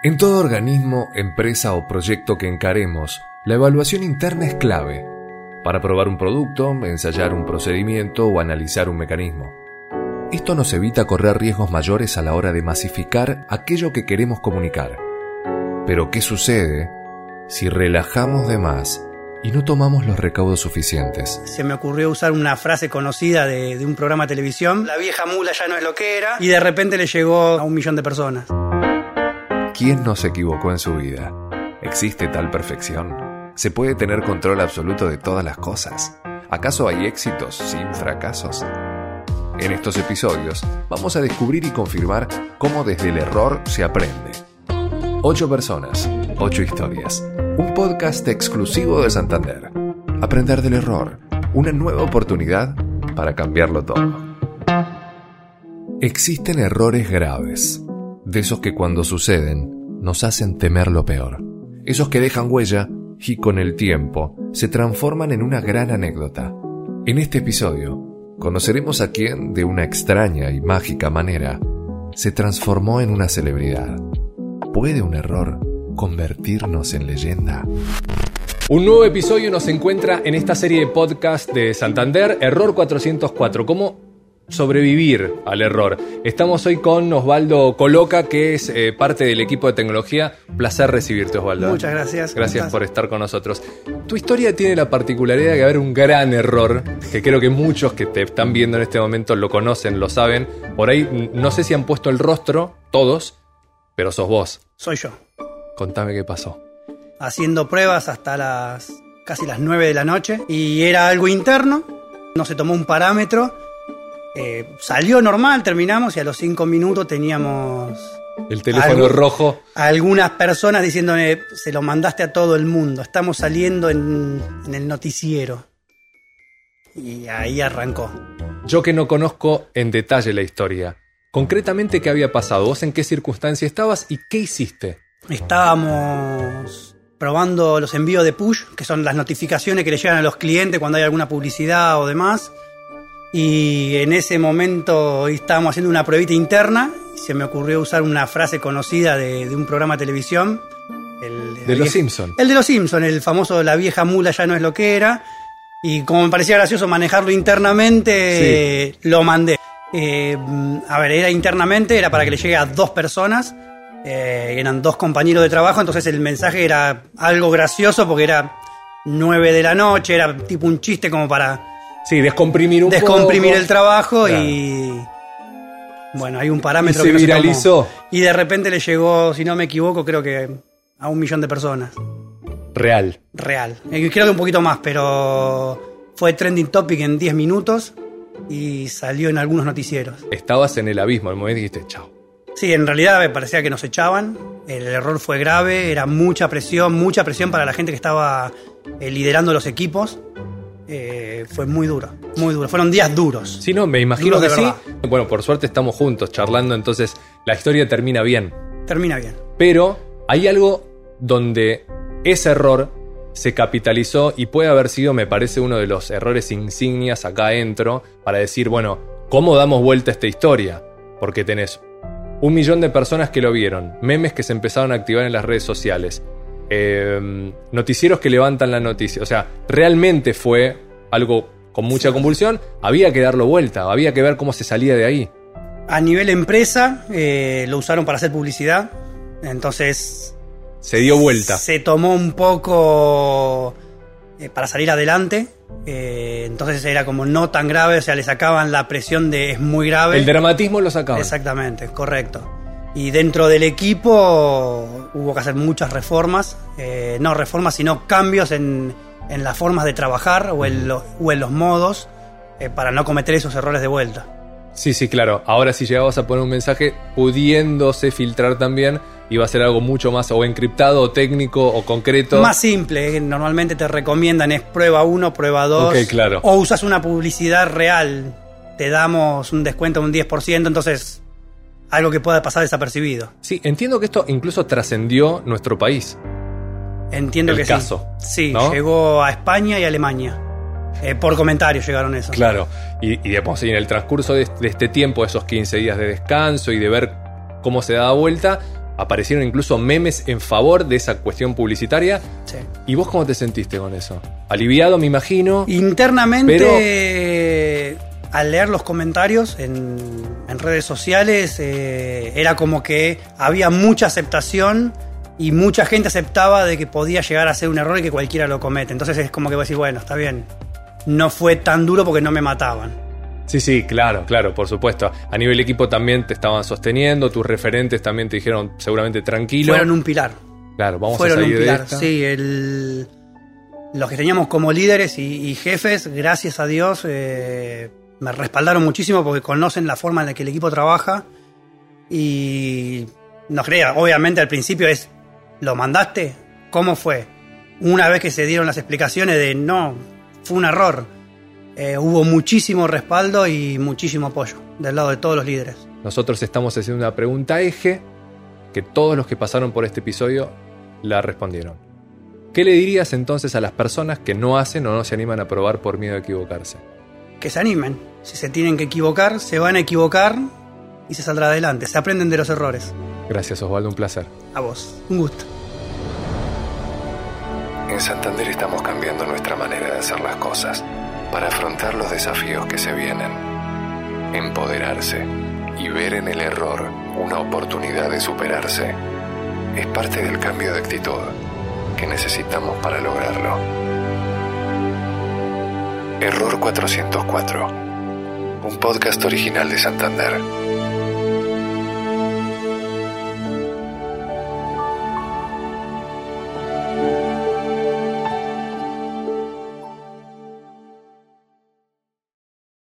En todo organismo, empresa o proyecto que encaremos, la evaluación interna es clave para probar un producto, ensayar un procedimiento o analizar un mecanismo. Esto nos evita correr riesgos mayores a la hora de masificar aquello que queremos comunicar. Pero ¿qué sucede si relajamos de más y no tomamos los recaudos suficientes? Se me ocurrió usar una frase conocida de, de un programa de televisión, la vieja mula ya no es lo que era, y de repente le llegó a un millón de personas. ¿Quién no se equivocó en su vida? ¿Existe tal perfección? ¿Se puede tener control absoluto de todas las cosas? ¿Acaso hay éxitos sin fracasos? En estos episodios vamos a descubrir y confirmar cómo desde el error se aprende. Ocho personas, ocho historias. Un podcast exclusivo de Santander. Aprender del error. Una nueva oportunidad para cambiarlo todo. Existen errores graves de esos que cuando suceden nos hacen temer lo peor, esos que dejan huella y con el tiempo se transforman en una gran anécdota. En este episodio conoceremos a quien, de una extraña y mágica manera, se transformó en una celebridad. ¿Puede un error convertirnos en leyenda? Un nuevo episodio nos encuentra en esta serie de podcast de Santander, Error 404. ¿Cómo sobrevivir al error. Estamos hoy con Osvaldo Coloca, que es eh, parte del equipo de tecnología. Placer recibirte, Osvaldo. Muchas gracias. Gracias por estar con nosotros. Tu historia tiene la particularidad de haber un gran error, que creo que muchos que te están viendo en este momento lo conocen, lo saben. Por ahí no sé si han puesto el rostro, todos, pero sos vos. Soy yo. Contame qué pasó. Haciendo pruebas hasta las casi las 9 de la noche y era algo interno, no se tomó un parámetro eh, salió normal, terminamos y a los cinco minutos teníamos... El teléfono algo- rojo. Algunas personas diciéndome, se lo mandaste a todo el mundo, estamos saliendo en, en el noticiero. Y ahí arrancó. Yo que no conozco en detalle la historia. Concretamente, ¿qué había pasado? ¿Vos en qué circunstancia estabas y qué hiciste? Estábamos probando los envíos de push, que son las notificaciones que le llegan a los clientes cuando hay alguna publicidad o demás. Y en ese momento estábamos haciendo una pruebita interna y se me ocurrió usar una frase conocida de, de un programa de televisión. El, De Los vie- Simpson. El de los Simpson, el famoso La vieja mula ya no es lo que era. Y como me parecía gracioso manejarlo internamente, eh, lo mandé. Eh, a ver, era internamente, era para que le llegue a dos personas. eh, eran dos compañeros de trabajo, entonces el mensaje era algo gracioso porque era nueve de la noche, era tipo un chiste como para Sí, descomprimir un descomprimir poco. el trabajo Claro. y bueno, hay un parámetro Y se que no viralizó. tomó. y de repente le llegó, si no me equivoco, creo que a un millón de personas. Real. Real. Eh, Creo que un poquito más, pero fue trending topic en 10 minutos y salió en algunos noticieros. Estabas en el abismo, al momento dijiste, chao. Sí, en realidad me parecía que nos echaban. El error fue grave, era mucha presión, mucha presión para la gente que estaba eh, liderando los equipos. Eh, fue muy duro, muy duro. Fueron días duros. Sí, no, me imagino que sí. Bueno, por suerte estamos juntos charlando, entonces la historia termina bien. Termina bien. Pero hay algo donde ese error se capitalizó y puede haber sido, me parece, uno de los errores insignias acá adentro para decir, bueno, ¿cómo damos vuelta a esta historia? Porque tenés un millón de personas que lo vieron, memes que se empezaron a activar en las redes sociales, eh, noticieros que levantan la noticia. O sea, realmente fue algo con mucha convulsión. Había que darlo vuelta, había que ver cómo se salía de ahí. A nivel empresa, eh, lo usaron para hacer publicidad. Entonces Se dio vuelta. Se tomó un poco eh, para salir adelante. eh, entonces era como no tan grave, o sea, le sacaban la presión de es muy grave. El dramatismo lo sacaban. Exactamente, correcto. Y dentro del equipo hubo que hacer muchas reformas, eh, no reformas, sino cambios en, en las formas de trabajar o en, lo- o en los modos eh, para no cometer esos errores de vuelta. Sí, sí, claro. Ahora si llegabas a poner un mensaje pudiéndose filtrar también, iba a ser algo mucho más o encriptado, o técnico, o concreto. Más simple, eh, normalmente te recomiendan es prueba 1, prueba 2. Ok, claro. O usas una publicidad real, te damos un descuento de un 10%, entonces algo que pueda pasar desapercibido. Sí, entiendo que esto incluso trascendió nuestro país. Entiendo El que caso, sí. Sí, ¿no? llegó a España y a Alemania. Eh, por comentarios llegaron eso. Claro. Y, y digamos, y en el transcurso de, de este tiempo, esos 15 días de descanso y de ver cómo se daba vuelta, aparecieron incluso memes en favor de esa cuestión publicitaria. Sí. ¿Y vos cómo te sentiste con eso? Aliviado, me imagino. Internamente, al leer los comentarios en, en redes sociales, eh, era como que había mucha aceptación y mucha gente aceptaba de que podía llegar a ser un error y que cualquiera lo comete. Entonces es como que vos decís, bueno, está bien. No fue tan duro porque no me mataban. Sí, sí, claro, claro, por supuesto. A nivel equipo también te estaban sosteniendo, tus referentes también te dijeron seguramente tranquilo. Fueron un pilar. Claro, vamos Fueron a un salir de pilar. esta. Sí, el, los que teníamos como líderes y, y jefes, gracias a Dios, eh, me respaldaron muchísimo porque conocen la forma en la que el equipo trabaja. Y no crea, obviamente al principio es, ¿lo mandaste? ¿Cómo fue? Una vez que se dieron las explicaciones de no, fue un error, eh, hubo muchísimo respaldo y muchísimo apoyo del lado de todos los líderes. Nosotros estamos haciendo una pregunta eje que todos los que pasaron por este episodio la respondieron. ¿Qué le dirías entonces a las personas que no hacen o no se animan a probar por miedo a equivocarse? Que se animen. Si se tienen que equivocar, se van a equivocar y se saldrá adelante. Se aprenden de los errores. Gracias Osvaldo, un placer. A vos. Un gusto. En Santander estamos cambiando nuestra manera de hacer las cosas para afrontar los desafíos que se vienen. Empoderarse y ver en el error una oportunidad de superarse es parte del cambio de actitud que necesitamos para lograrlo. Error 404, un podcast original de Santander.